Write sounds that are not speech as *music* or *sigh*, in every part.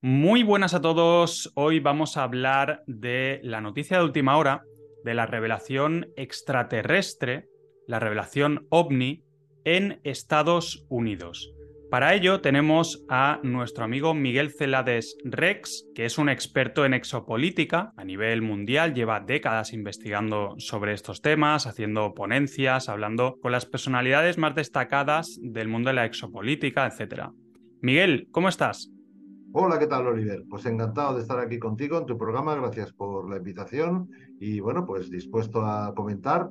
Muy buenas a todos. Hoy vamos a hablar de la noticia de última hora, de la revelación extraterrestre, la revelación ovni en Estados Unidos. Para ello tenemos a nuestro amigo Miguel Celades Rex, que es un experto en exopolítica a nivel mundial, lleva décadas investigando sobre estos temas, haciendo ponencias, hablando con las personalidades más destacadas del mundo de la exopolítica, etc. Miguel, ¿cómo estás? Hola, ¿qué tal, Oliver? Pues encantado de estar aquí contigo en tu programa, gracias por la invitación y bueno, pues dispuesto a comentar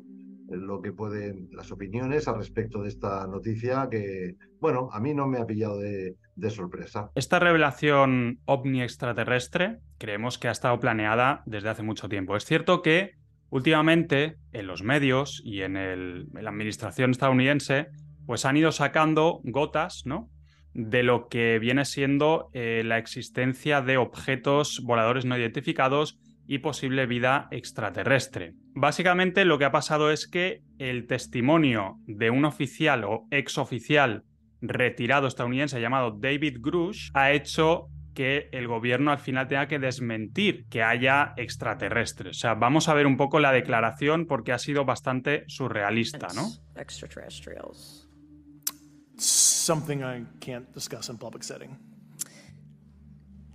lo que pueden, las opiniones al respecto de esta noticia que, bueno, a mí no me ha pillado de, sorpresa. Esta revelación ovni extraterrestre creemos que ha estado planeada desde hace mucho tiempo. Es cierto que últimamente en los medios y en, el, la administración estadounidense pues han ido sacando gotas, ¿no? De lo que viene siendo eh, la existencia de objetos voladores no identificados y posible vida extraterrestre. Básicamente lo que ha pasado es que el testimonio de un oficial o exoficial retirado estadounidense llamado David Grush ha hecho que el gobierno al final tenga que desmentir que haya extraterrestres. O sea, vamos a ver un poco la declaración porque ha sido bastante surrealista, ¿no? Something I can't discuss in public setting.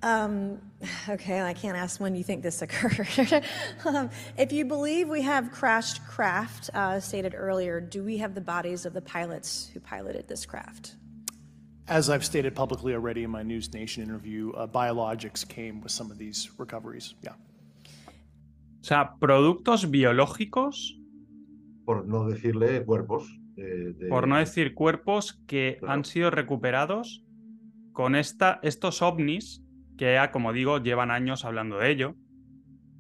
Um, okay, I can't ask when you think this occurred. *laughs* um, if you believe we have crashed craft, uh, stated earlier, do we have the bodies of the pilots who piloted this craft? As I've stated publicly already in my News Nation interview, uh, biologics came with some of these recoveries. Yeah. O sea, productos biológicos. Por no decirle cuerpos. Eh, de... Por no decir cuerpos que claro. han sido recuperados con esta, estos ovnis que, como digo, llevan años hablando de ello.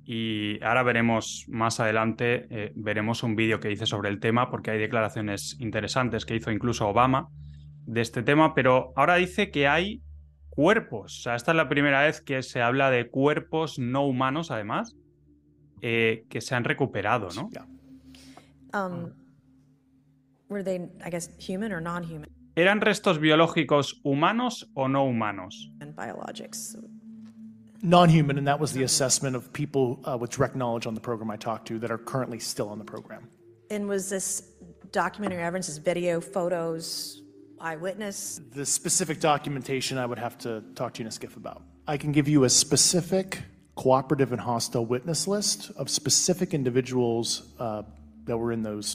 Y ahora veremos más adelante, eh, veremos un vídeo que hice sobre el tema, porque hay declaraciones interesantes que hizo incluso Obama de este tema, pero ahora dice que hay cuerpos. O sea, esta es la primera vez que se habla de cuerpos no humanos, además, eh, que se han recuperado, ¿no? Um, were they, I guess, human or non-human? ¿Eran restos biológicos humanos o no humanos? And biologics. Non-human, and that was the assessment of people uh, with direct knowledge on the program I talked to that are currently still on the program. And was this documentary evidence, this video, photos, eyewitness? The specific documentation I would have to talk to you in a skiff about. I can give you a specific cooperative and hostile witness list of specific individuals uh, that were in those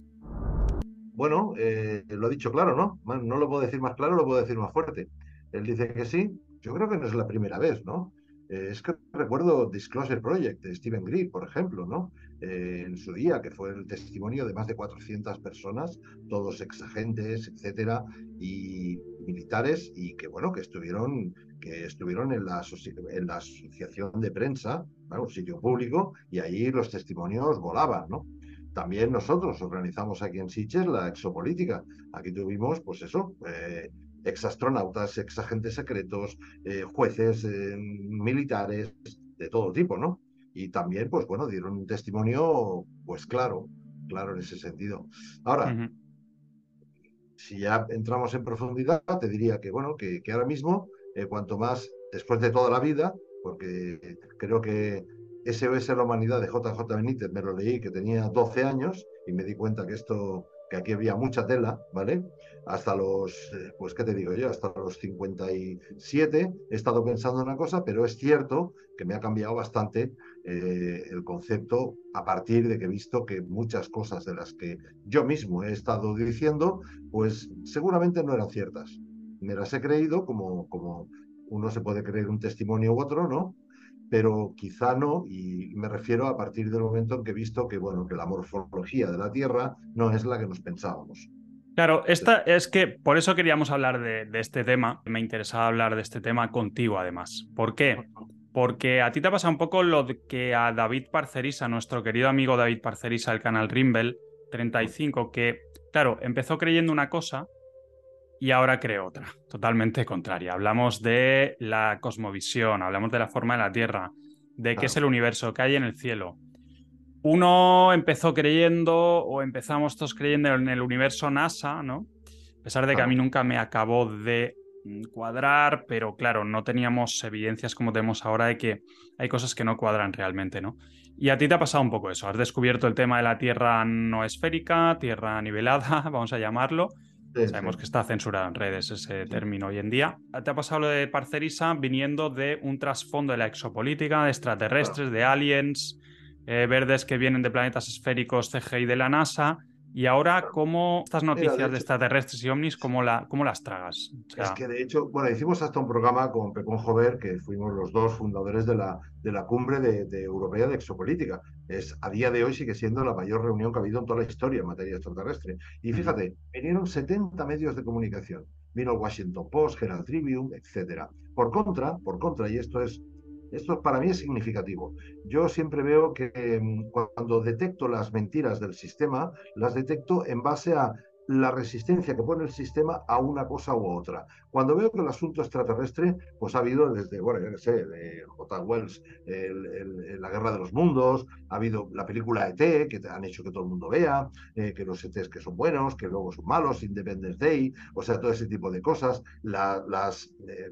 Bueno, eh, lo ha dicho claro, ¿no? No lo puedo decir más claro, lo puedo decir más fuerte. Él dice que sí. Yo creo que no es la primera vez, ¿no? Eh, es que recuerdo Disclosure Project de Stephen Greer, por ejemplo, ¿no? Eh, en su día, que fue el testimonio de más de 400 personas, todos exagentes, etcétera, y militares, y que, bueno, que estuvieron, que estuvieron en la, en la asociación de prensa, un sitio público, y allí los testimonios volaban, ¿no? También nosotros organizamos aquí en Sitges la exopolítica. Aquí tuvimos, pues eso, eh, exastronautas, exagentes secretos, eh, jueces, eh, militares, de todo tipo, ¿no? Y también, pues bueno, dieron un testimonio, pues claro, claro en ese sentido. Ahora, uh -huh. si ya entramos en profundidad, te diría que, bueno, que, que ahora mismo, eh, cuanto más, después de toda la vida, porque creo que SOS la Humanidad de JJ Benítez, me lo leí que tenía 12 años y me di cuenta que esto, que aquí había mucha tela, ¿vale? Hasta los, eh, pues, ¿qué te digo yo? Hasta los 57 he estado pensando una cosa, pero es cierto que me ha cambiado bastante eh, el concepto a partir de que he visto que muchas cosas de las que yo mismo he estado diciendo, pues seguramente no eran ciertas. Me las he creído como, como uno se puede creer un testimonio u otro, ¿no? Pero quizá no, y me refiero a partir del momento en que he visto que, bueno, que la morfología de la Tierra no es la que nos pensábamos. Claro, esta es que por eso queríamos hablar de, de este tema. Me interesaba hablar de este tema contigo, además. ¿Por qué? Porque a ti te ha pasado un poco lo que a David Parcerisa, nuestro querido amigo David Parcerisa del canal Rimbel 35, que, claro, empezó creyendo una cosa y ahora creo otra, totalmente contraria. Hablamos de la cosmovisión, hablamos de la forma de la Tierra, de qué es el universo, qué hay en el cielo. Uno empezó creyendo, o empezamos todos creyendo en el universo NASA, ¿no? A pesar de que a mí nunca me acabó de mm, cuadrar, pero claro, no teníamos evidencias como tenemos ahora de que hay cosas que no cuadran realmente, ¿no? Y a ti te ha pasado un poco eso, has descubierto el tema de la Tierra no esférica, Tierra nivelada, *laughs* vamos a llamarlo. Sabemos que está censurado en redes ese término hoy en día. Te ha pasado lo de Parcerisa viniendo de un trasfondo de la exopolítica, de extraterrestres, de aliens, eh, verdes que vienen de planetas esféricos CGI de la NASA y ahora, ¿cómo estas noticias de, extraterrestres y ovnis, cómo, la, cómo las tragas? Es que de hecho, bueno, hicimos hasta un programa con Pepón Jover, que fuimos los dos fundadores de la, de la cumbre de, europea de exopolítica. Es, a día de hoy sigue siendo la mayor reunión que ha habido en toda la historia en materia extraterrestre. Y fíjate, vinieron 70 medios de comunicación. Vino el Washington Post, Herald Tribune, etcétera. Por contra, por contra, y esto es esto para mí es significativo. Yo siempre veo que mm, cuando detecto las mentiras del sistema, las detecto en base a la resistencia que pone el sistema a una cosa u otra. Cuando veo que el asunto extraterrestre, pues ha habido desde, bueno, yo qué sé, de J. Wells, la guerra de los mundos, ha habido la película ET, que han hecho que todo el mundo vea, eh, que los ETs que son buenos, que luego son malos, Independence Day, o sea, todo ese tipo de cosas, las... Eh,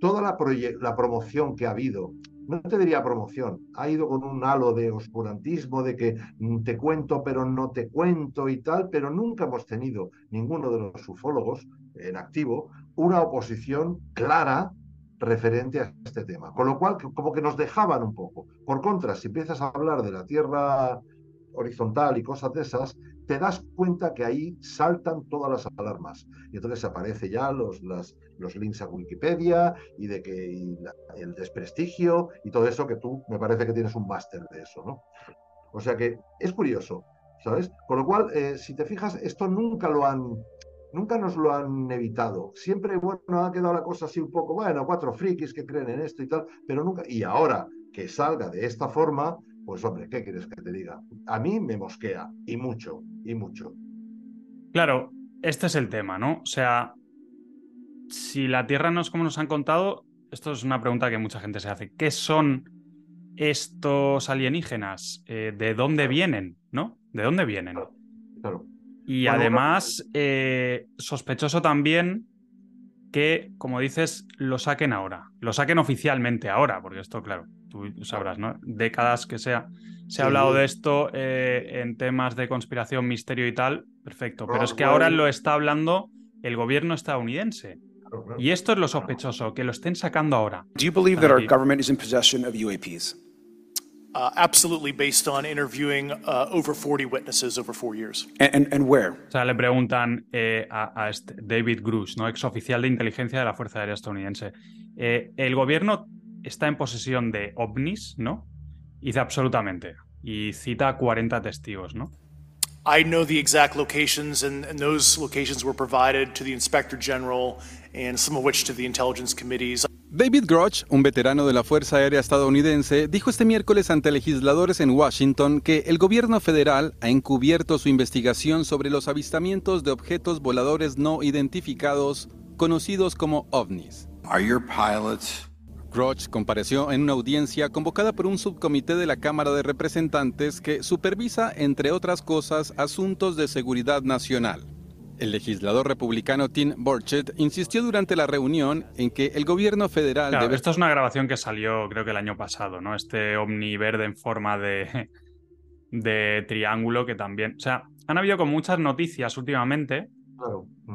toda la, la promoción que ha habido, no te diría promoción, ha ido con un halo de oscurantismo, de que mm, te cuento pero no te cuento y tal, pero nunca hemos tenido, ninguno de los ufólogos en activo, una oposición clara referente a este tema. Con lo cual, como que nos dejaban un poco. Por contra, si empiezas a hablar de la Tierra horizontal y cosas de esas, te das cuenta que ahí saltan todas las alarmas. Y entonces aparece ya los, los links a Wikipedia y de que el desprestigio y todo eso que tú me parece que tienes un máster de eso, ¿no? O sea que es curioso, ¿sabes? Con lo cual, eh, si te fijas, esto nunca lo han, nunca nos lo han evitado. Siempre, bueno, ha quedado la cosa así un poco, bueno, cuatro frikis que creen en esto y tal, pero nunca, y ahora que salga de esta forma, pues hombre, ¿qué quieres que te diga? A mí me mosquea, y mucho, y mucho. Claro, este es el tema, ¿no? O sea, si la Tierra no es como nos han contado, esto es una pregunta que mucha gente se hace. ¿Qué son estos alienígenas? Eh, ¿De dónde vienen? ¿No? ¿De dónde vienen? Claro. Y además, eh, sospechoso también que, como dices, lo saquen ahora. Lo saquen oficialmente ahora, porque esto, claro, tú sabrás, ¿no? Décadas que sea, se ha hablado de esto eh, en temas de conspiración, misterio y tal, perfecto. Pero es que ahora lo está hablando el gobierno estadounidense. Y esto es lo sospechoso, que lo estén sacando ahora. Do you believe that our government is in possession of UAPs? Uh, absolutely, based on interviewing uh, over 40 witnesses over four years. And, and, where? O sea, le preguntan eh, a, a este David Grush, ¿no? ex oficial de inteligencia de la Fuerza Aérea Estadounidense. Eh, el gobierno está en posesión de ovnis, ¿no? Y dice absolutamente. Y cita 40 testigos, ¿no? I know the exact locations, and, and those locations were provided to the Inspector General and some of which to the intelligence committees. David Groch, un veterano de la Fuerza Aérea estadounidense, dijo este miércoles ante legisladores en Washington que el gobierno federal ha encubierto su investigación sobre los avistamientos de objetos voladores no identificados, conocidos como ovnis. Are your pilots Groch compareció en una audiencia convocada por un subcomité de la Cámara de Representantes que supervisa, entre otras cosas, asuntos de seguridad nacional. El legislador republicano Tim Burchett insistió durante la reunión en que el gobierno federal claro, Esto es una grabación que salió creo que el año pasado, ¿no? Este ovni verde en forma de, de triángulo que también... O sea, han habido con muchas noticias últimamente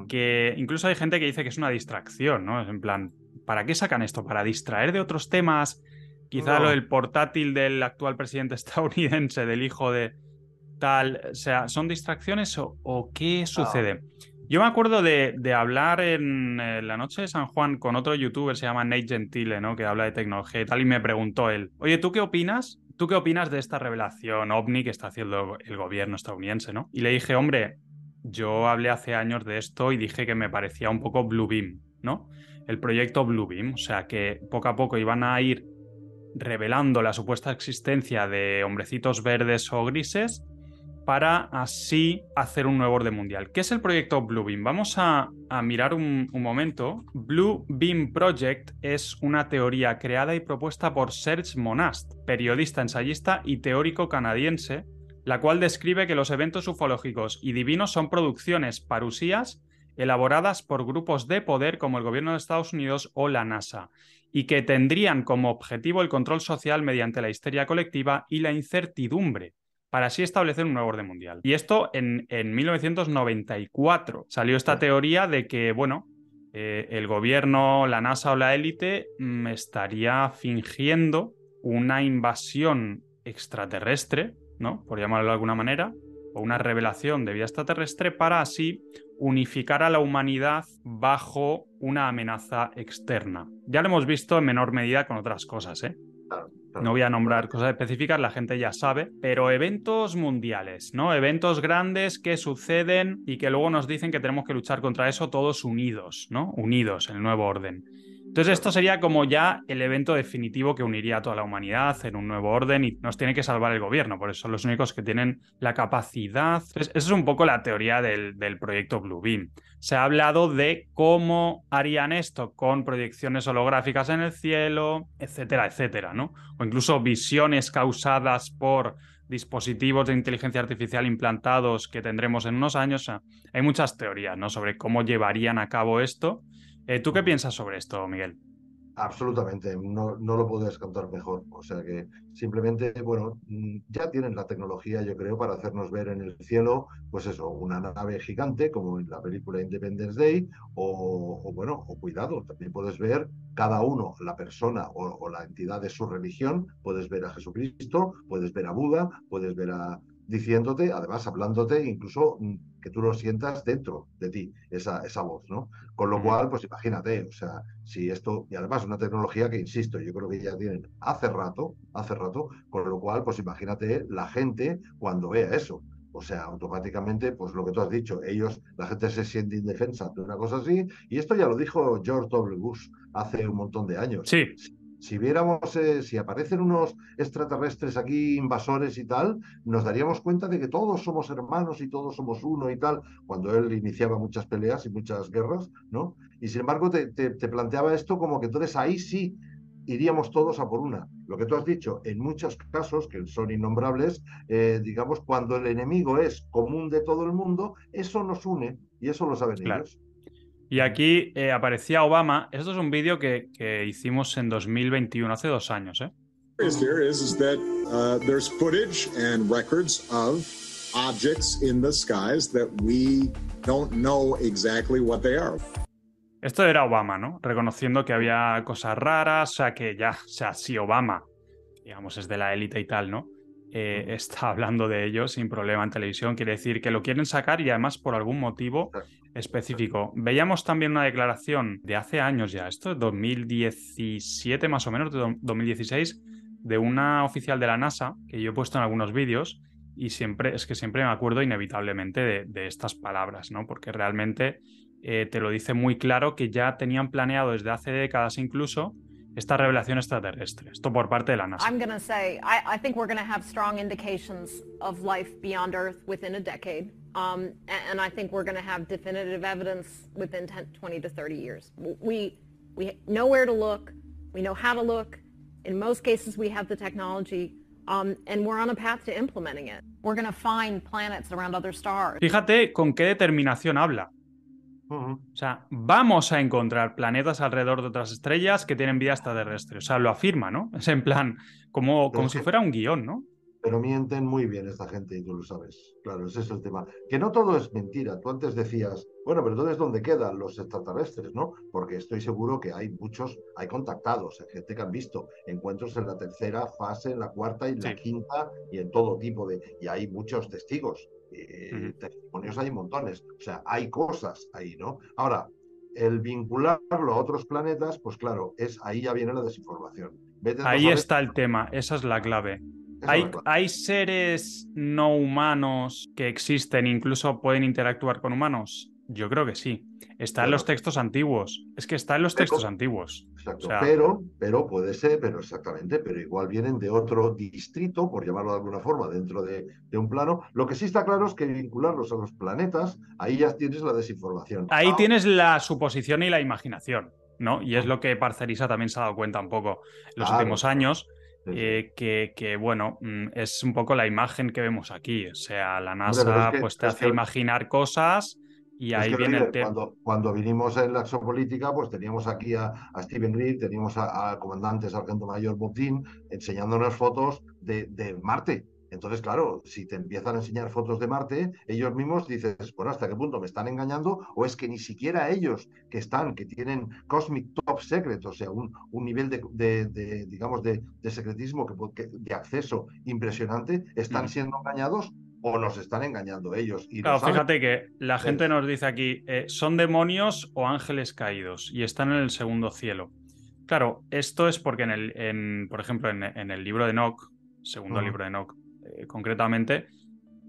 que incluso hay gente que dice que es una distracción, ¿no? Es en plan, ¿Para qué sacan esto? ¿Para distraer de otros temas? Quizá lo del portátil del actual presidente *laughs* estadounidense, del hijo de tal. O sea, ¿son distracciones o, qué sucede? Yo me acuerdo de, hablar en la noche de San Juan con otro youtuber, se llama Nate Gentile, ¿no? Que habla de tecnología y tal, y me preguntó él, oye, ¿tú qué opinas? ¿Tú qué opinas de esta revelación ovni que está haciendo el gobierno estadounidense, ¿no? Y le dije, hombre, yo hablé hace años de esto y dije que me parecía un poco Blue Beam, ¿no? el proyecto Bluebeam, o sea que poco a poco iban a ir revelando la supuesta existencia de hombrecitos verdes o grises para así hacer un nuevo orden mundial. ¿Qué es el proyecto Bluebeam? Vamos a, mirar un, un, momento. Blue Beam Project es una teoría creada y propuesta por Serge Monast, periodista, ensayista y teórico canadiense, la cual describe que los eventos ufológicos y divinos son producciones parusías elaboradas por grupos de poder como el gobierno de Estados Unidos o la NASA, y que tendrían como objetivo el control social mediante la histeria colectiva y la incertidumbre, para así establecer un nuevo orden mundial. Y esto en, en 1994 salió esta teoría de que, bueno, eh, el gobierno, la NASA o la élite mm, estaría fingiendo una invasión extraterrestre, ¿no? Por llamarlo de alguna manera, o una revelación de vida extraterrestre para así unificar a la humanidad bajo una amenaza externa. Ya lo hemos visto en menor medida con otras cosas, ¿eh? No voy a nombrar cosas específicas, la gente ya sabe, pero eventos mundiales, ¿no? Eventos grandes que suceden y que luego nos dicen que tenemos que luchar contra eso todos unidos, ¿no? Unidos, el nuevo orden. Entonces esto sería como ya el evento definitivo que uniría a toda la humanidad en un nuevo orden y nos tiene que salvar el gobierno, por eso son los únicos que tienen la capacidad. Esa es un poco la teoría del, del proyecto Bluebeam. Se ha hablado de cómo harían esto con proyecciones holográficas en el cielo, etcétera, etcétera, ¿no? O incluso visiones causadas por dispositivos de inteligencia artificial implantados que tendremos en unos años. hay muchas teorías ¿no? sobre cómo llevarían a cabo esto eh, ¿Tú qué piensas sobre esto, Miguel? Absolutamente, no, no lo puedes contar mejor. O sea que simplemente, bueno, mm, ya tienen la tecnología, yo creo, para hacernos ver en el cielo, pues eso, una nave gigante, como en la película Independence Day, o, bueno, o cuidado, también puedes ver cada uno, la persona o, o la entidad de su religión, puedes ver a Jesucristo, puedes ver a Buda, puedes ver a, diciéndote, además hablándote, incluso mm, que tú lo sientas dentro de ti, esa, esa voz, ¿no? Con lo cual, pues imagínate, o sea, si esto, y además una tecnología que, insisto, yo creo que ya tienen hace rato, hace rato, con lo cual, pues imagínate la gente cuando vea eso. O sea, automáticamente, pues lo que tú has dicho, ellos, la gente se siente indefensa de una cosa así, y esto ya lo dijo George W. Bush hace un montón de años. Sí si viéramos, eh, si aparecen unos extraterrestres aquí invasores y tal, nos daríamos cuenta de que todos somos hermanos y todos somos uno y tal, cuando él iniciaba muchas peleas y muchas guerras, ¿no? Y sin embargo te, planteaba esto como que entonces ahí sí iríamos todos a por una. Lo que tú has dicho, en muchos casos, que son innombrables, eh, digamos, cuando el enemigo es común de todo el mundo, eso nos une y eso lo saben ellos. Y aquí eh, aparecía Obama. Esto es un vídeo que, que, hicimos en 2021, hace dos años. ¿eh? Here is, is that uh, there's footage and records of objects in the skies that we don't know exactly what they are. Esto era Obama, ¿no? Reconociendo que había cosas raras, o sea, que ya, o sea, si Obama, digamos, es de la élite y tal, ¿no? Eh, está hablando de ello sin problema en televisión, quiere decir que lo quieren sacar y además por algún motivo específico. Veíamos también una declaración de hace años ya, esto es 2017 más o menos, de 2016, de una oficial de la NASA, que yo he puesto en algunos vídeos, y siempre, es que siempre me acuerdo inevitablemente de, estas palabras, ¿no? Porque realmente eh, te lo dice muy claro que ya tenían planeado desde hace décadas incluso esta revelación extraterrestre. Esto por parte de la NASA. I'm to say, I, I think we're to have strong indications of life beyond Earth within a decade. Um, and I think we're going to have definitive evidence within 10, 20 to 30 years. We, we know where to look. We know how to look. In most cases, we have the technology. Um, and we're on a path to implementing it. We're going to find planets around other stars. Fíjate con qué determinación habla. O sea, vamos a encontrar planetas alrededor de otras estrellas que tienen vida extraterrestre. O sea, lo afirma, ¿no? Es en plan, como, como si fuera un guion, ¿no? Pero mienten muy bien esta gente y tú lo sabes. Claro, ese es el tema. Que no todo es mentira. Tú antes decías, bueno, pero entonces ¿dónde quedan los extraterrestres, no? Porque estoy seguro que hay muchos, hay contactados, hay gente que han visto encuentros en la tercera fase, en la cuarta y en la quinta y en todo tipo de... Y hay muchos testigos. Eh, testimonios hay montones. O sea, hay cosas ahí, ¿no? Ahora, el vincularlo a otros planetas, pues claro, es ahí ya viene la desinformación. ahí está el tema, esa es la clave. Hay, hay, seres no humanos que existen, incluso pueden interactuar con humanos. Yo creo que sí. Está en los textos antiguos. Es que está en los textos antiguos. Exacto. pero, pero puede ser, pero exactamente, pero igual vienen de otro distrito, por llamarlo de alguna forma, dentro de, un plano. Lo que sí está claro es que vincularlos a los planetas, ahí ya tienes la desinformación. Ahí tienes la suposición y la imaginación, ¿no? Y es lo que Parcerisa también se ha dado cuenta un poco en los últimos años. Eh, que, que, bueno, mm, es un poco la imagen que vemos aquí. O sea, la NASA pues te hace imaginar cosas Y ahí viene el tema. cuando, cuando vinimos en la exopolítica, pues teníamos aquí a, a Steven Reed, teníamos a- al comandante sargento mayor Bob Dean enseñándonos fotos de, de Marte. Entonces, claro, si te empiezan a enseñar fotos de Marte, ellos mismos dices, bueno, ¿hasta qué punto me están engañando? O es que ni siquiera ellos que están, que tienen Cosmic Top Secret, o sea, un, un nivel de, de- de, digamos, de, de secretismo, que, de acceso impresionante, están Mm. siendo engañados o nos están engañando ellos. Y Claro, fíjate que la gente nos dice aquí, eh, son demonios o ángeles caídos y están en el segundo cielo. Claro, esto es porque en el, en, por ejemplo, en, en el libro de Enoch, segundo libro de Enoch, eh, concretamente,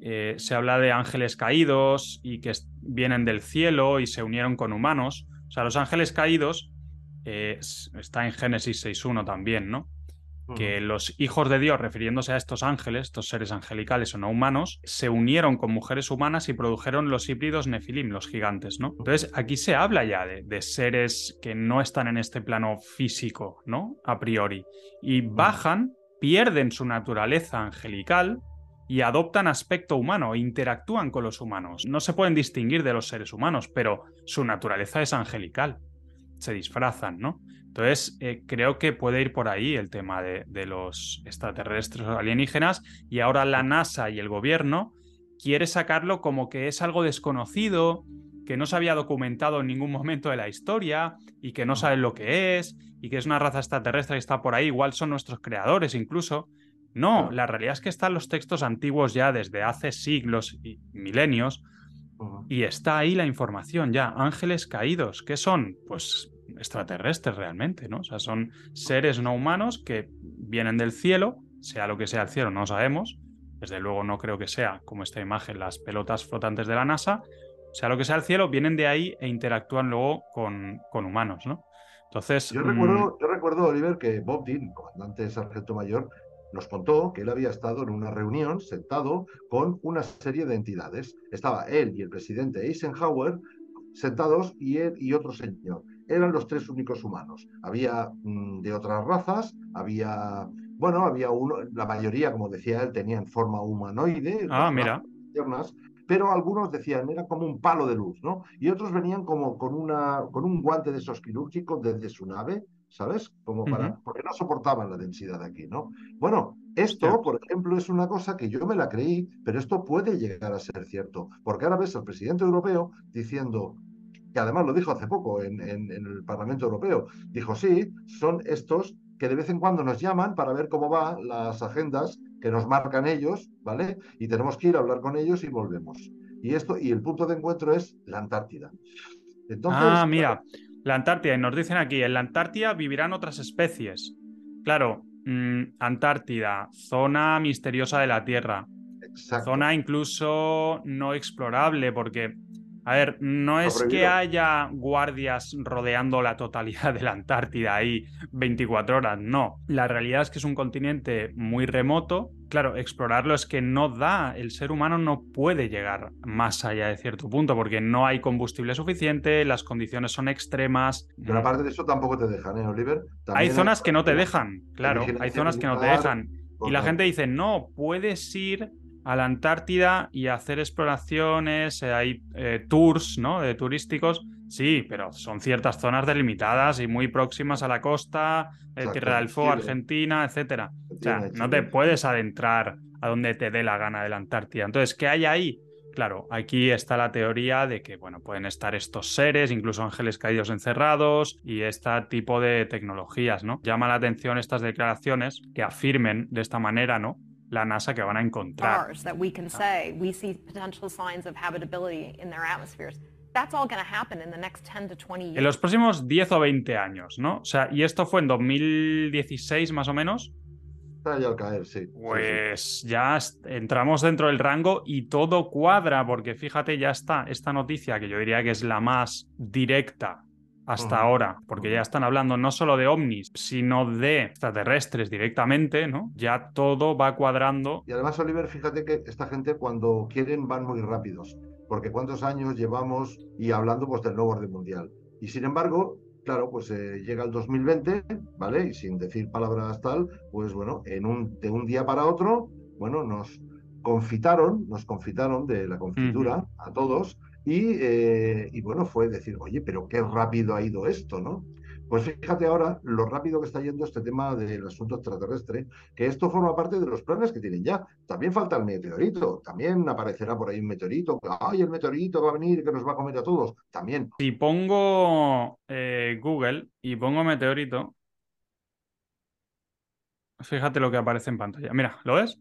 eh, se habla de ángeles caídos y que vienen del cielo y se unieron con humanos. O sea, los ángeles caídos eh, está en Génesis 6.1 también, ¿no? que los hijos de Dios, refiriéndose a estos ángeles, estos seres angelicales o no humanos, se unieron con mujeres humanas y produjeron los híbridos Nefilim, los gigantes, ¿no? Entonces, aquí se habla ya de, de seres que no están en este plano físico, ¿no? A priori. Y bajan, pierden su naturaleza angelical y adoptan aspecto humano, interactúan con los humanos. No se pueden distinguir de los seres humanos, pero su naturaleza es angelical. Se disfrazan, ¿no? Entonces, eh, creo que puede ir por ahí el tema de, de los extraterrestres o alienígenas y ahora la NASA y el gobierno quiere sacarlo como que es algo desconocido, que no se había documentado en ningún momento de la historia y que no saben lo que es y que es una raza extraterrestre que está por ahí, igual son nuestros creadores incluso. No, la realidad es que están los textos antiguos ya desde hace siglos y milenios. Y está ahí la información ya. Ángeles caídos, ¿qué son? Pues extraterrestres realmente, ¿no? O sea, son seres no humanos que vienen del cielo, sea lo que sea el cielo, no sabemos. Desde luego no creo que sea, como esta imagen, las pelotas flotantes de la NASA. Sea lo que sea el cielo, vienen de ahí e interactúan luego con, con humanos, ¿no? Entonces, Yo mm, recuerdo, yo recuerdo, Oliver, que Bob Dean, comandante sargento mayor, nos contó que él había estado en una reunión sentado con una serie de entidades. Estaba él y el presidente Eisenhower sentados y él y otro señor. Eran los tres únicos humanos. Había mm, de otras razas, había, bueno, había uno, la mayoría, como decía él, tenían forma humanoide. Ah, mira. piernas, pero algunos decían era como un palo de luz, ¿no? Y otros venían como con, una, con un guante de esos quirúrgicos desde su nave, ¿sabes? Como para, porque no soportaban la densidad de aquí, ¿no? Bueno, esto, por ejemplo, es una cosa que yo me la creí, pero esto puede llegar a ser cierto, porque ahora ves al presidente europeo diciendo, que además lo dijo hace poco en, en- en el Parlamento Europeo, dijo, sí, son estos que de vez en cuando nos llaman para ver cómo van las agendas que nos marcan ellos, ¿vale? Y tenemos que ir a hablar con ellos y volvemos. Y esto, y el punto de encuentro es la Antártida. Entonces, ah, mira, la Antártida, y nos dicen aquí, en la Antártida vivirán otras especies. Claro, mm, Antártida, zona misteriosa de la Tierra, exacto. zona incluso no explorable, porque, a ver, no es que haya guardias rodeando la totalidad de la Antártida ahí 24 horas, no. La realidad es que es un continente muy remoto. Claro, explorarlo es que no da, el ser humano no puede llegar más allá de cierto punto, porque no hay combustible suficiente, las condiciones son extremas. Pero aparte de eso tampoco te dejan, ¿eh, Oliver? Hay zonas que no te dejan, claro, hay zonas que no te dejan. Y la gente dice, no, puedes ir a la Antártida y hacer exploraciones, eh, hay eh, tours, ¿no? De turísticos. Sí, pero son ciertas zonas delimitadas y muy próximas a la costa, eh, Exacto, Tierra del Fuego, Chile. Argentina, etcétera. O sea, no te puedes adentrar a donde te dé la gana de la Antártida. Entonces, ¿qué hay ahí? Claro, aquí está la teoría de que, bueno, pueden estar estos seres, incluso ángeles caídos encerrados y este tipo de tecnologías, ¿no? Llama la atención estas declaraciones que afirmen de esta manera, ¿no? La NASA que van a encontrar. stars that we can say we see potential signs of habitability in their atmospheres. That's all going to happen in the next 10 to 20 years. En los próximos 10 o 20 años, ¿no? O sea, y esto fue en 2016 más o menos. Está ya al caer, sí. sí, sí. Pues ya entramos dentro del rango y todo cuadra, porque fíjate, ya está esta noticia que yo diría que es la más directa hasta ahora, porque ya están hablando no solo de ovnis, sino de extraterrestres directamente, ¿no? Ya todo va cuadrando. Y además, Oliver, fíjate que esta gente cuando quieren van muy rápidos, porque cuántos años llevamos y hablando pues del nuevo orden mundial. Y sin embargo, claro, pues eh, llega el 2020, ¿vale? Y sin decir palabras tal, pues bueno, en un, de un día para otro, bueno, nos confitaron, nos confitaron de la confitura a todos Y, eh, y bueno, fue decir, oye, pero qué rápido ha ido esto, ¿no? Pues fíjate ahora lo rápido que está yendo este tema del asunto extraterrestre, que esto forma parte de los planes que tienen ya. También falta el meteorito, también aparecerá por ahí un meteorito. ¡Ay, el meteorito va a venir que nos va a comer a todos! También. Si pongo eh, Google y pongo meteorito, fíjate lo que aparece en pantalla. Mira, ¿lo ves?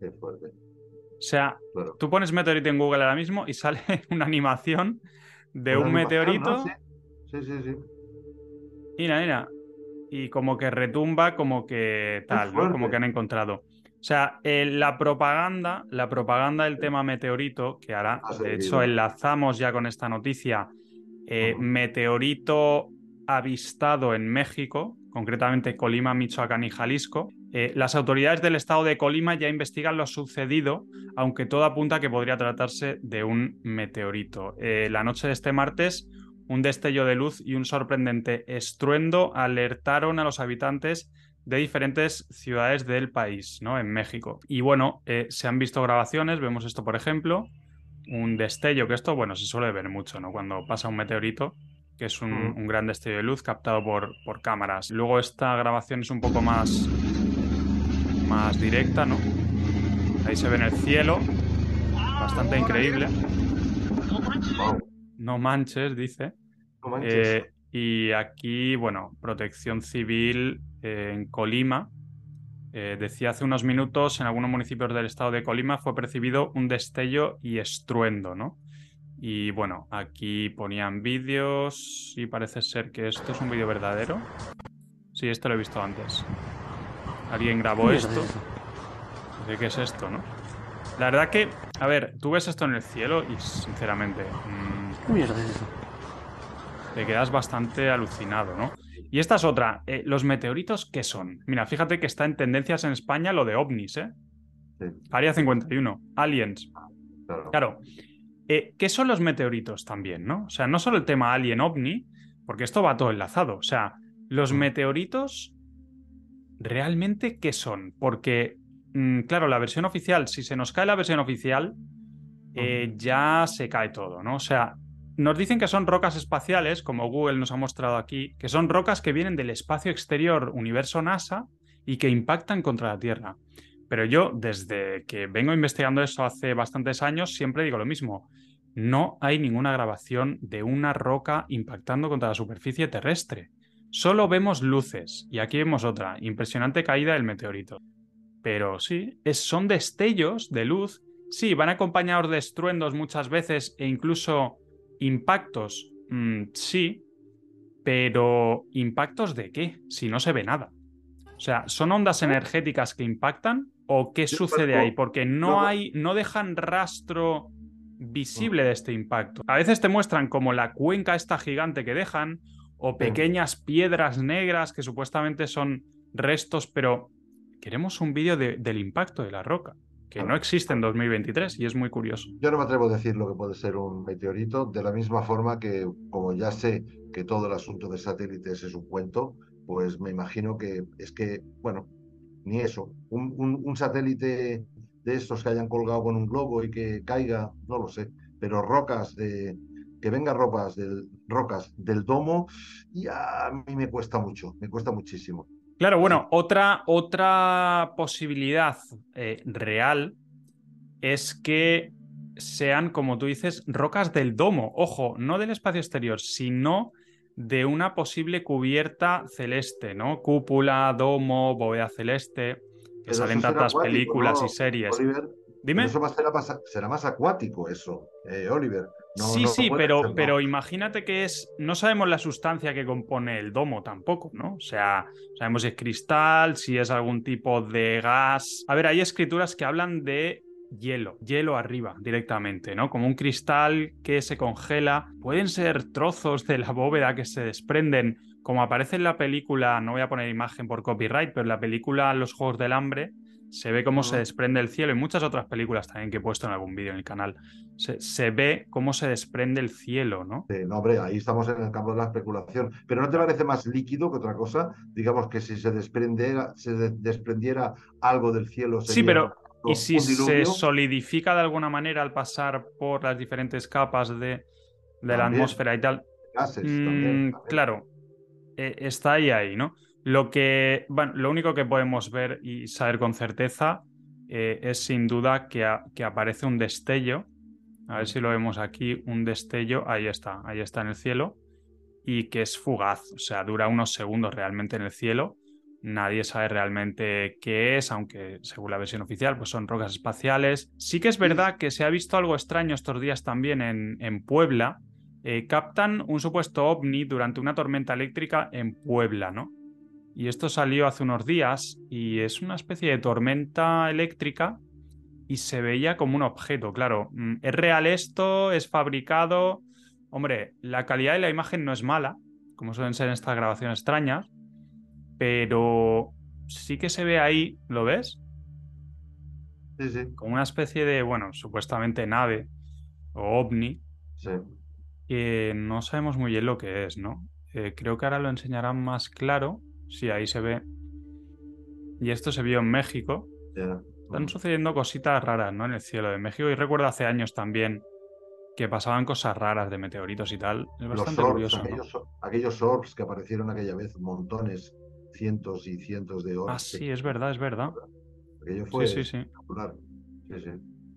Qué fuerte. O sea, Claro. tú pones meteorito en Google ahora mismo y sale *laughs* una animación de Una un meteorito. ¿no? Sí, sí, sí. sí. Mira, mira. Y como que retumba, como que tal, ¿no? Como que han encontrado. O sea, eh, la propaganda, la propaganda del tema meteorito, que ahora, de hecho, enlazamos ya con esta noticia, eh, meteorito avistado en México, concretamente Colima, Michoacán y Jalisco. Eh, las autoridades del estado de Colima ya investigan lo sucedido, aunque todo apunta a que podría tratarse de un meteorito. Eh, la noche de este martes, un destello de luz y un sorprendente estruendo alertaron a los habitantes de diferentes ciudades del país, ¿no? En México. Y bueno, eh, se han visto grabaciones, vemos esto por ejemplo, un destello, que esto, bueno, se suele ver mucho, ¿no? Cuando pasa un meteorito, que es un, Mm. un gran destello de luz captado por, por cámaras. Luego esta grabación es un poco más, más directa, ¿no? Ahí se ve en el cielo, bastante increíble. Wow, No manches, dice. no manches. Eh, y aquí, bueno, protección civil eh, en Colima. Eh, decía hace unos minutos, en algunos municipios del estado de Colima fue percibido un destello y estruendo, ¿no? Y bueno, aquí ponían vídeos y parece ser que esto es un vídeo verdadero. Sí, esto lo he visto antes. Alguien grabó esto. ¿De qué es esto, no? La verdad que, a ver, tú ves esto en el cielo y sinceramente... mm, ¿Qué mierda es eso? te quedas bastante alucinado, ¿no? Y esta es otra. eh, ¿Los meteoritos qué son? Mira, fíjate que está en tendencias en España lo de ovnis, ¿eh? Sí. Área 51, aliens. Claro. Claro. eh, ¿Qué son los meteoritos también, no? O sea, no solo el tema alien-ovni, porque esto va todo enlazado. O sea, los Mm. meteoritos, ¿realmente qué son? Porque, mm, claro, la versión oficial, si se nos cae la versión oficial, eh, ya se cae todo, ¿no? O sea, nos dicen que son rocas espaciales, como Google nos ha mostrado aquí, que son rocas que vienen del espacio exterior universo NASA y que impactan contra la Tierra. Pero yo, desde que vengo investigando eso hace bastantes años, siempre digo lo mismo. No hay ninguna grabación de una roca impactando contra la superficie terrestre. Solo vemos luces. Y aquí vemos otra. Impresionante caída del meteorito. Pero sí, son destellos de luz. Sí, van acompañados de estruendos muchas veces e incluso impactos. mm, sí, pero ¿impactos de qué? Si no se ve nada. O sea, ¿son ondas energéticas que impactan o qué sucede ahí? Porque no hay, no dejan rastro visible de este impacto. A veces te muestran como la cuenca esta gigante que dejan o pequeñas piedras negras que supuestamente son restos, pero queremos un vídeo de- del impacto de la roca, que no existe en 2023 y es muy curioso. Yo no me atrevo a decir lo que puede ser un meteorito, de la misma forma que, como ya sé que todo el asunto de satélites es un cuento, pues me imagino que es que, bueno, ni eso. Un, satélite de estos que hayan colgado con un globo y que caiga, no lo sé, pero rocas de que vengan rocas del, rocas del domo, y a mí me cuesta mucho, me cuesta muchísimo. Claro, bueno, otra, otra posibilidad eh, real es que sean, como tú dices, rocas del domo. Ojo, no del espacio exterior, sino de una posible cubierta celeste, ¿no? Cúpula, domo, bóveda celeste, que Pero salen tantas acuático, películas ¿no, y series. Oliver? Dime. Eso será, más, será más acuático eso, eh, Oliver. No- sí, no sí, pero, pero imagínate que es. No sabemos la sustancia que compone el domo tampoco, ¿no? O sea, sabemos si es cristal, si es algún tipo de gas. A ver, hay escrituras que hablan de hielo, hielo arriba directamente, ¿no? Como un cristal que se congela. Pueden ser trozos de la bóveda que se desprenden, como aparece en la película, no voy a poner imagen por copyright, pero en la película Los Juegos del Hambre se ve cómo se desprende el cielo y muchas otras películas también que he puesto en algún vídeo en el canal. Se, se ve cómo se desprende el cielo, ¿no? Sí, no, hombre, ahí estamos en el campo de la especulación. Pero ¿no te parece más líquido que otra cosa? Digamos que si se desprendiera, se de- desprendiera algo del cielo Sí, sería pero y si se solidifica de alguna manera al pasar por las diferentes capas de, de la atmósfera y tal, gases Mm, también, claro, eh, está ahí, ahí, ¿no? Lo que, bueno, lo único que podemos ver y saber con certeza eh, es sin duda que, a- que aparece un destello. A ver si lo vemos aquí, un destello, ahí está, ahí está en el cielo, y que es fugaz, o sea, dura unos segundos realmente en el cielo. Nadie sabe realmente qué es, aunque según la versión oficial, pues son rocas espaciales. Sí que es verdad que se ha visto algo extraño estos días también en, en Puebla. Eh, captan un supuesto ovni durante una tormenta eléctrica en Puebla, ¿no? Y esto salió hace unos días y es una especie de tormenta eléctrica y se veía como un objeto, claro. mm, ¿Es real esto? ¿Es fabricado? Hombre, la calidad de la imagen no es mala, como suelen ser en estas grabaciones extrañas, pero sí que se ve ahí, ¿lo ves? Sí, sí, Como una especie de, bueno, supuestamente nave o ovni, sí. que no sabemos muy bien lo que es, ¿no? Eh, creo que ahora lo enseñarán más claro. Sí, ahí se ve. Y esto se vio en México. ya. Están sucediendo cositas raras, ¿no? En el cielo de México. Y recuerdo hace años también que pasaban cosas raras de meteoritos y tal. Es Los bastante orbs, curioso, ¿no? aquellos, orbs que aparecieron aquella vez, montones, cientos y cientos de orbs. Ah, sí, es verdad, es verdad. Aquello fue Sí, sí. Sí, sí.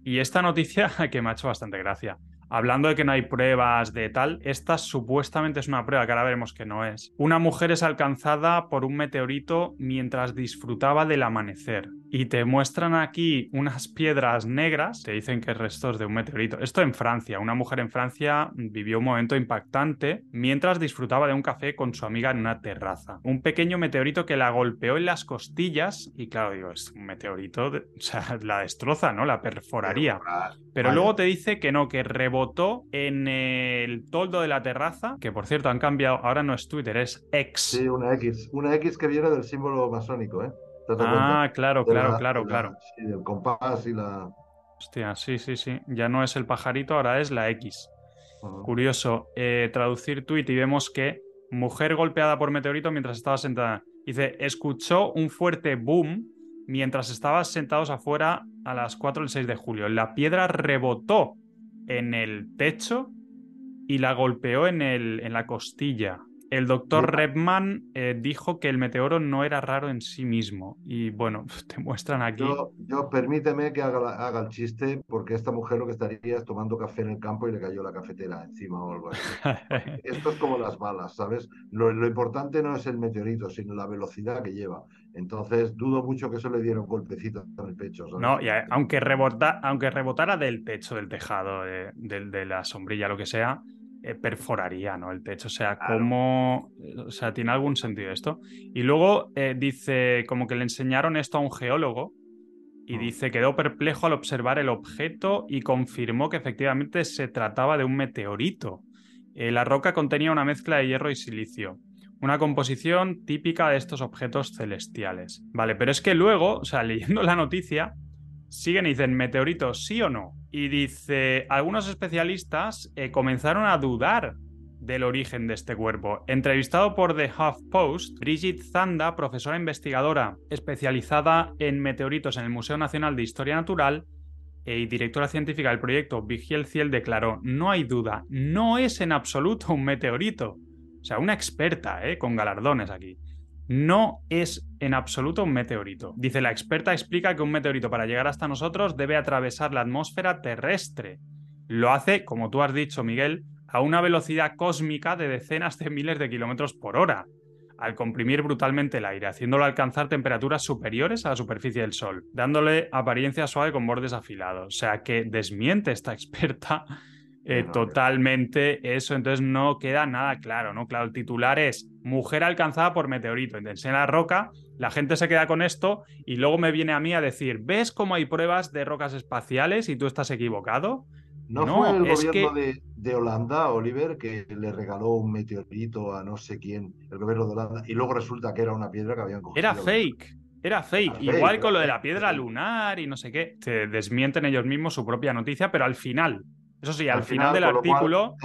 Y esta noticia *laughs* que me ha hecho bastante gracia. Hablando de que no hay pruebas de tal, esta supuestamente es una prueba que ahora veremos que no es. Una mujer es alcanzada por un meteorito mientras disfrutaba del amanecer. Y te muestran aquí unas piedras negras, te dicen que es restos de un meteorito. Esto en Francia. Una mujer en Francia vivió un momento impactante mientras disfrutaba de un café con su amiga en una terraza. Un pequeño meteorito que la golpeó en las costillas y claro, digo, es un meteorito, de- o sea, la destroza, ¿no? La perforaría. Ah, Pero vaya. luego te dice que no, que rebotó en el toldo de la terraza, que por cierto han cambiado, ahora no es Twitter, es X. Sí, una X. Una X que viene del símbolo masónico, ¿eh? ¿Te das ah, claro, De claro, la- claro, la- claro. Sí, del compás y la. Hostia, sí, sí, sí. Ya no es el pajarito, ahora es la X. Curioso. eh, traducir tweet y vemos que mujer golpeada por meteorito mientras estaba sentada. Dice, escuchó un fuerte boom mientras estaban sentados afuera a las 4 del 6 de julio. La piedra rebotó en el techo y la golpeó en, el, en la costilla. El doctor. Redman eh, dijo que el meteoro no era raro en sí mismo. Y bueno, *laughs* te muestran aquí. Yo, yo permíteme que haga, la- haga el chiste, porque esta mujer lo que estaría es tomando café en el campo y le cayó la cafetera encima o algo así. *laughs* Esto es como las balas, ¿sabes? Lo, lo importante no es el meteorito, sino la velocidad que lleva. Entonces, dudo mucho que eso le diera un golpecito en el pecho. ¿sabes? No, y a- aunque, rebota, aunque rebotara del techo, del tejado, de, del- de la sombrilla, lo que sea, eh, perforaría, ¿no? El techo. O sea, Claro. ¿cómo. O sea, tiene algún sentido esto. Y luego eh, dice, como que le enseñaron esto a un geólogo. Y Mm. dice, quedó perplejo al observar el objeto y confirmó que efectivamente se trataba de un meteorito. Eh, la roca contenía una mezcla de hierro y silicio. Una composición típica de estos objetos celestiales. Vale, pero es que luego, o sea, *laughs* leyendo la noticia, siguen y dicen, ¿meteorito sí o no? Y dice, algunos especialistas eh, comenzaron a dudar del origen de este cuerpo. Entrevistado por The HuffPost, Brigitte Zanda, profesora investigadora especializada en meteoritos en el Museo Nacional de Historia Natural eh, y directora científica del proyecto Vigil Ciel, declaró, no hay duda, no es en absoluto un meteorito. O sea, una experta, ¿eh? con galardones aquí. No es en absoluto un meteorito. Dice, la experta explica que un meteorito para llegar hasta nosotros debe atravesar la atmósfera terrestre. Lo hace, como tú has dicho, Miguel, a una velocidad cósmica de decenas de miles de kilómetros por hora, al comprimir brutalmente el aire, haciéndolo alcanzar temperaturas superiores a la superficie del Sol, dándole apariencia suave con bordes afilados. O sea que desmiente esta *laughs* experta eh, totalmente eso, entonces no queda nada claro, ¿no? Claro, el titular es mujer alcanzada por meteorito, te enseña la roca, la gente se queda con esto y luego me viene a mí a decir, ¿ves cómo hay pruebas de rocas espaciales y tú estás equivocado? ¿No, No, fue el es gobierno que- de, de Holanda, Oliver, que le regaló un meteorito a no sé quién, el gobierno de Holanda, y luego resulta que era una piedra que habían cogido? Era fake. Era fake. Era Igual fake, con lo de la piedra lunar y no sé qué. Se desmienten ellos mismos su propia noticia, pero al final. Eso sí, al, Al final, del cual, artículo,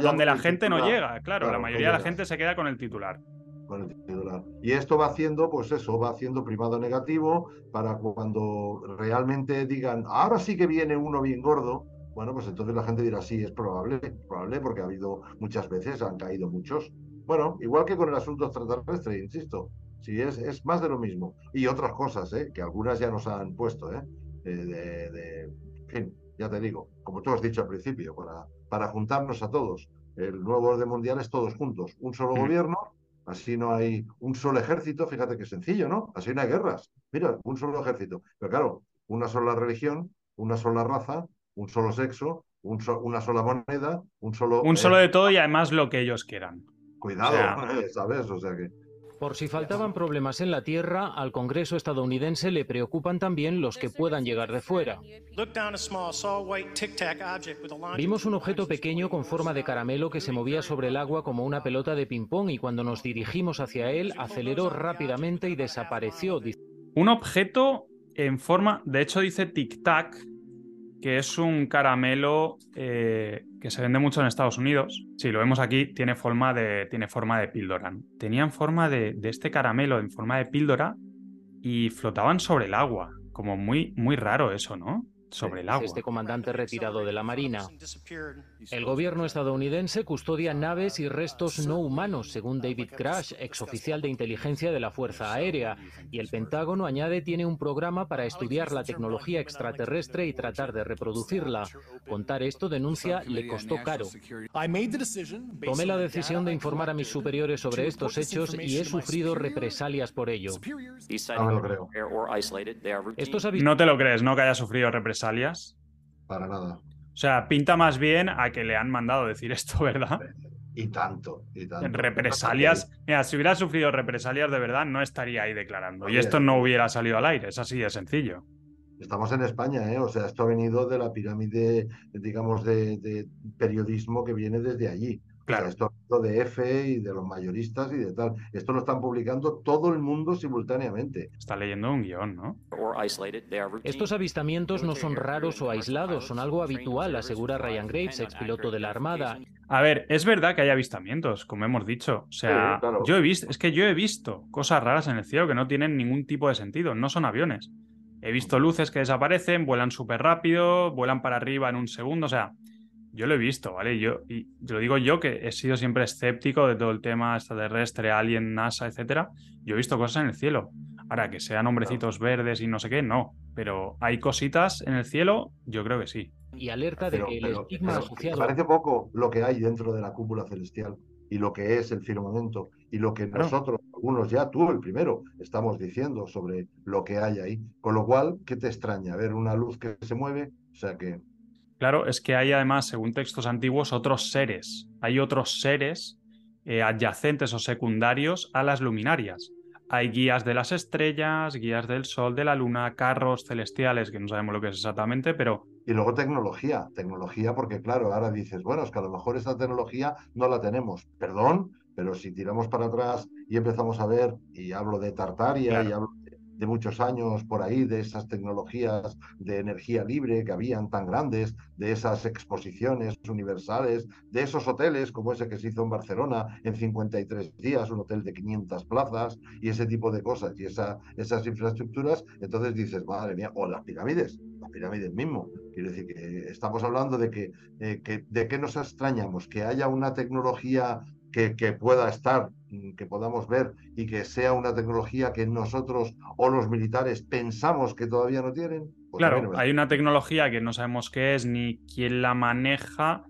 donde la gente no llega. Claro, la mayoría de la te gente se queda con el titular. con el titular. Y esto va haciendo, pues eso, va haciendo primado negativo para cuando realmente digan, ahora sí que viene uno bien gordo, bueno, pues entonces la gente dirá, sí, es probable, probable, porque ha habido muchas veces, han caído muchos. Bueno, igual que con el asunto extraterrestre, insisto, sí, es, es más de lo mismo. Y otras cosas, ¿eh? que algunas ya nos han puesto, ¿eh? de, de, en fin, ya te digo, como tú has dicho al principio, para, para juntarnos a todos. El nuevo orden mundial es todos juntos, un solo Mm. gobierno, así no hay un solo ejército, fíjate qué sencillo, ¿no? Así no hay guerras. Mira, un solo ejército. Pero claro, una sola religión, una sola raza, un solo sexo, un so- una sola moneda, un solo... Un eh, solo de todo y además lo que ellos quieran. Cuidado, o sea- *laughs* ¿sabes? O sea que... Por si faltaban problemas en la Tierra, al Congreso estadounidense le preocupan también los que puedan llegar de fuera. Vimos un objeto pequeño con forma de caramelo que se movía sobre el agua como una pelota de ping-pong y cuando nos dirigimos hacia él aceleró rápidamente y desapareció. Un objeto en forma, de hecho dice Tic Tac, que es un caramelo eh, que se vende mucho en Estados Unidos. Si lo vemos aquí, tiene forma de, tiene forma de píldora. ¿no? Tenían forma de, de este caramelo en forma de píldora y flotaban sobre el agua. Como muy, muy raro eso, ¿no? Sobre el agua. Este comandante retirado de la Marina. El gobierno estadounidense custodia naves y restos no humanos, según David Crash, exoficial de inteligencia de la Fuerza Aérea. Y el Pentágono añade tiene un programa para estudiar la tecnología extraterrestre y tratar de reproducirla. Contar esto, denuncia, le costó caro. Tomé la decisión de informar a mis superiores sobre estos hechos y he sufrido represalias por ello. No me lo creo. Estos avis- No te lo crees, ¿no? Que haya sufrido represalias. Para nada. O sea, pinta más bien a que le han mandado decir esto, *laughs* ¿verdad? Y tanto, y tanto. Represalias. Mira, si hubiera sufrido represalias de verdad, no estaría ahí declarando. Y esto no hubiera salido al aire, es así de sencillo. Estamos en España, ¿eh? O sea, esto ha venido de la pirámide, digamos, de, de periodismo que viene desde allí. Claro. esto de EFE y de los mayoristas y de tal. Esto lo están publicando todo el mundo simultáneamente. Está leyendo un guion, ¿no? Estos avistamientos no son raros o aislados, son algo habitual, asegura Ryan Graves, expiloto de la Armada. A ver, es verdad que hay avistamientos, como hemos dicho. O sea, Sí, claro. yo he visto, es que yo he visto cosas raras en el cielo que no tienen ningún tipo de sentido, no son aviones. He visto luces que desaparecen, vuelan súper rápido, vuelan para arriba en un segundo, o sea, yo lo he visto, ¿vale? Yo, y lo digo yo que he sido siempre escéptico de todo el tema extraterrestre, alien, NASA, etcétera. Yo he visto cosas en el cielo. Ahora, que sean hombrecitos verdes y no sé qué, no. Pero hay cositas en el cielo, yo creo que sí. Y alerta de Pero, que el pero- estigma pero asociado parece poco lo que hay dentro de la cúpula celestial y lo que es el firmamento y lo que Claro. nosotros, algunos ya, tú el primero, estamos diciendo sobre lo que hay ahí. Con lo cual, ¿qué te extraña? Ver una luz que se mueve, o sea que Claro, es que hay además, según textos antiguos, otros seres. Hay otros seres eh, adyacentes o secundarios a las luminarias. Hay guías de las estrellas, guías del sol, de la luna, carros celestiales, que no sabemos lo que es exactamente, pero Y luego tecnología, tecnología, porque claro, ahora dices, bueno, es que a lo mejor esta tecnología no la tenemos. Perdón, pero si tiramos para atrás y empezamos a ver, y hablo de Tartaria, Claro. y hablo de, muchos años por ahí, de esas tecnologías de energía libre que habían tan grandes, de esas exposiciones universales, de esos hoteles como ese que se hizo en Barcelona en 53 días, un hotel de 500 plazas, y ese tipo de cosas, y esa, esas infraestructuras, entonces dices, madre mía, o las pirámides, las pirámides mismo. Quiero decir que estamos hablando de que, eh, que de qué nos extrañamos, que haya una tecnología que, que pueda estar, que podamos ver y que sea una tecnología que nosotros o los militares pensamos que todavía no tienen. Pues claro, no hay una tecnología que no sabemos qué es ni quién la maneja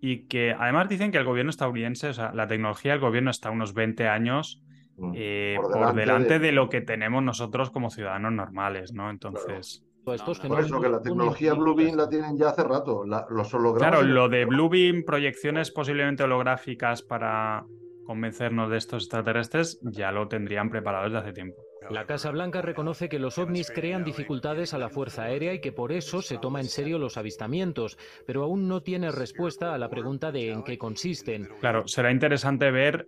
y que además dicen que el gobierno estadounidense, o sea, la tecnología del gobierno está unos 20 años Mm. eh, Por por, delante de- de... lo que tenemos nosotros como ciudadanos normales, ¿no? Entonces... estos Por eso que la tecnología infinitas. Bluebeam la tienen ya hace rato. la- los hologramas. Claro, lo de Bluebeam, proyecciones posiblemente holográficas para convencernos de estos extraterrestres, ya lo tendrían preparado desde hace tiempo. La Casa Blanca reconoce que los ovnis crean dificultades a la Fuerza Aérea y que por eso se toma en serio los avistamientos, pero aún no tiene respuesta a la pregunta de en qué consisten. Claro, será interesante ver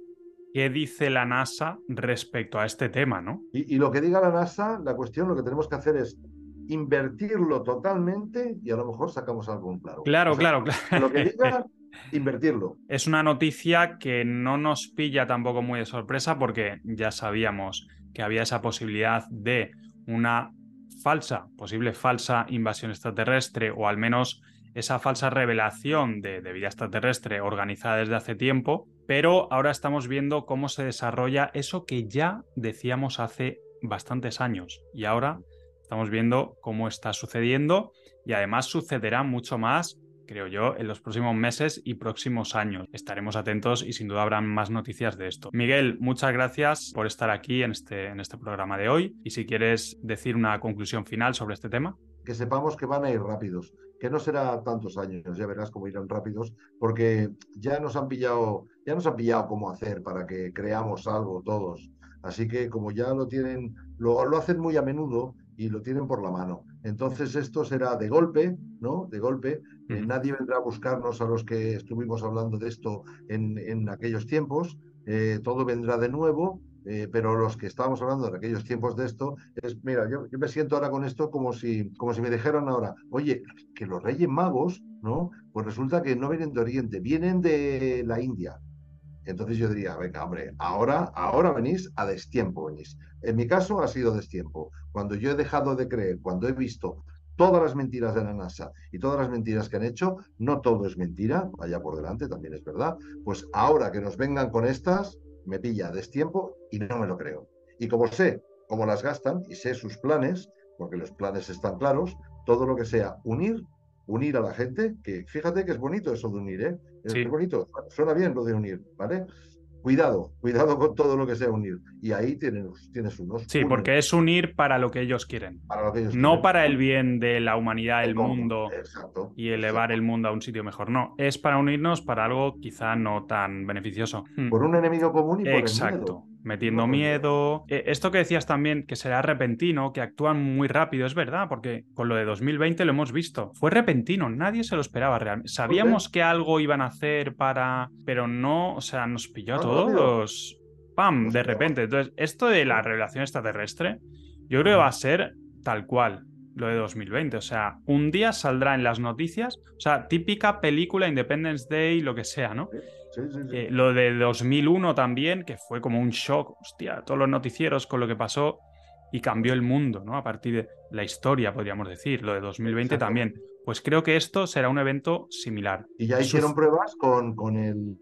qué dice la NASA respecto a este tema, ¿no? Y, y lo que diga la NASA, la cuestión, lo que tenemos que hacer es invertirlo totalmente y a lo mejor sacamos algo en claro. Claro, O sea, claro, claro. Lo que diga, *laughs* Es una noticia que no nos pilla tampoco muy de sorpresa porque ya sabíamos que había esa posibilidad de una falsa, posible falsa invasión extraterrestre o al menos esa falsa revelación de, vida extraterrestre organizada desde hace tiempo, pero ahora estamos viendo cómo se desarrolla eso que ya decíamos hace bastantes años y ahora estamos viendo cómo está sucediendo y además sucederá mucho más creo yo, en los próximos meses y próximos años. Estaremos atentos y sin duda habrán más noticias de esto. Miguel, muchas gracias por estar aquí en este, en este programa de hoy y si quieres decir una conclusión final sobre este tema. Que sepamos que van a ir rápidos, que no será tantos años, ya verás cómo irán rápidos, porque ya nos han pillado, ya nos han pillado cómo hacer para que creamos algo todos. Así que como ya lo tienen, lo, lo hacen muy a menudo y lo tienen por la mano. Entonces esto será de golpe, ¿no? De golpe. Eh, nadie vendrá a buscarnos a los que estuvimos hablando de esto en, en aquellos tiempos. Eh, todo vendrá de nuevo, eh, pero los que estábamos hablando de aquellos tiempos de esto, es, mira, yo, yo, me siento ahora con esto como si, como si me dijeran ahora, oye, que los reyes magos, ¿no? Pues resulta que no vienen de Oriente, vienen de la India. Entonces yo diría, venga, hombre, ahora, ahora venís a destiempo, venís. En mi caso ha sido destiempo. Cuando yo he dejado de creer, cuando he visto todas las mentiras de la NASA y todas las mentiras que han hecho, no todo es mentira, vaya por delante, también es verdad, pues ahora que nos vengan con estas, me pilla destiempo y no me lo creo. Y como sé cómo las gastan y sé sus planes, porque los planes están claros, todo lo que sea unir, unir a la gente, que fíjate que es bonito eso de unir, ¿eh? Es Sí. bonito, suena bien lo de unir, ¿vale? Cuidado, cuidado con todo lo que sea unir. Y ahí tienes, tienes unos. Sí, porque es unir para lo que ellos quieren. para lo que ellos No quieren. para el bien de la humanidad, el mundo Exacto. y elevar el mundo a un sitio mejor. No, es para unirnos para algo quizá no tan beneficioso. Por un enemigo común y por el Exacto. miedo. Metiendo miedo. Eh, Esto que decías también, que será repentino, que actúan muy rápido, es verdad, porque con lo de 2020 lo hemos visto. Fue repentino, nadie se lo esperaba realmente. Sabíamos que algo iban a hacer para. Pero no, o sea, nos pilló a todos. ¡Pam! De repente. Entonces, esto de la revelación extraterrestre, yo creo que va a ser tal cual lo de 2020. O sea, un día saldrá en las noticias, o sea, típica película Independence Day, lo que sea, ¿no? Sí, sí, sí. Eh, lo de 2001 también, que fue como un shock, hostia, todos los noticieros con lo que pasó y cambió el mundo, ¿no? A partir de la historia, podríamos decir, lo de 2020 Exacto. también. Pues creo que esto será un evento similar. Y ya Sus- hicieron pruebas con, con el,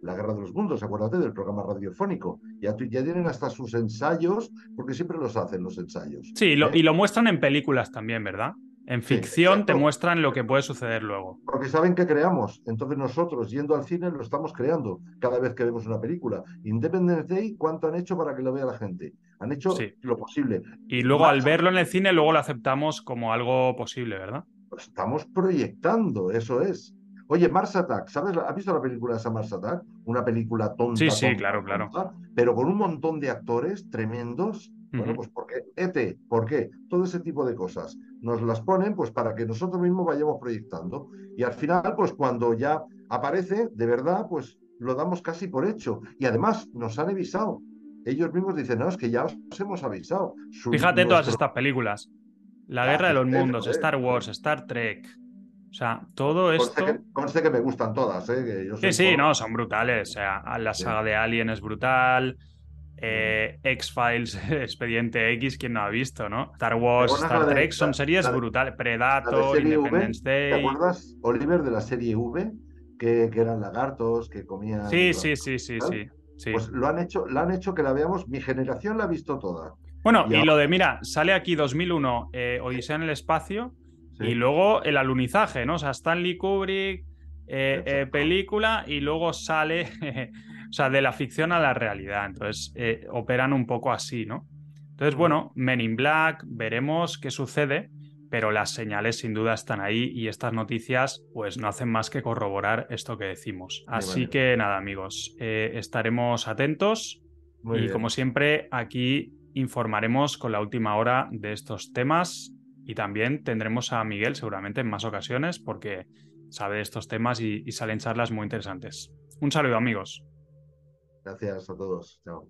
la Guerra de los Mundos, acuérdate del programa radiofónico. Ya, tienen hasta sus ensayos, porque siempre los hacen los ensayos. Sí, lo- ¿eh? y lo muestran en películas también, ¿verdad? En Sí, ficción te muestran lo que puede suceder luego. Porque saben que creamos. Entonces nosotros, yendo al cine, lo estamos creando cada vez que vemos una película. Independence Day, ¿cuánto han hecho para que lo vea la gente? Han hecho Sí. lo posible. Y luego al verlo en el cine, luego lo aceptamos como algo posible, ¿verdad? Lo estamos proyectando, eso es. Oye, Mars Attack, ¿sabes? ¿Has visto la película esa Mars Attack? Una película tonta. Sí, sí, tonta, claro, claro. tonta, pero con un montón de actores tremendos. Bueno, pues ¿por qué? ET, ¿por qué? Todo ese tipo de cosas. Nos las ponen pues para que nosotros mismos vayamos proyectando. Y al final, pues cuando ya aparece, de verdad, pues lo damos casi por hecho. Y además nos han avisado. Ellos mismos dicen, no, es que ya os hemos avisado. Su- Fíjate todas estas películas. La Ah, Guerra de los Mundos. Star Wars, Star Trek. O sea, todo Conste esto... que, conste que me gustan todas, ¿eh? Que yo soy Sí, sí, por- no, son brutales. O sea, la Sí. saga de Alien es brutal. eh, X-Files, *laughs* Expediente X, ¿quién no ha visto, no? Star Wars, ¿Te Star de- Trek, son series de- brutales. Predator, V, Independence ¿Te Day. acuerdas, Oliver, de la serie V? Que, que eran lagartos, que comían. Sí, sí, sí, sí, sí. Sí. Pues lo han hecho, la han hecho que la veamos. Mi generación la ha visto toda. Bueno, y y ahora- lo de, mira, sale aquí 2001, eh, Odisea en el espacio, Sí. y luego el alunizaje, ¿no? O sea, Stanley Kubrick, eh, eh, película, y luego sale, *laughs* o sea, de la ficción a la realidad. Entonces, eh, operan un poco así, ¿no? Entonces, bueno, Men in Black, veremos qué sucede, pero las señales sin duda están ahí y estas noticias pues no hacen más que corroborar esto que decimos. Así que nada, amigos, eh, estaremos atentos Muy y bien. como siempre, aquí informaremos con la última hora de estos temas y también tendremos a Miguel seguramente en más ocasiones porque sabe de estos temas y, y salen charlas muy interesantes. Un saludo amigos. Gracias a todos. Chao.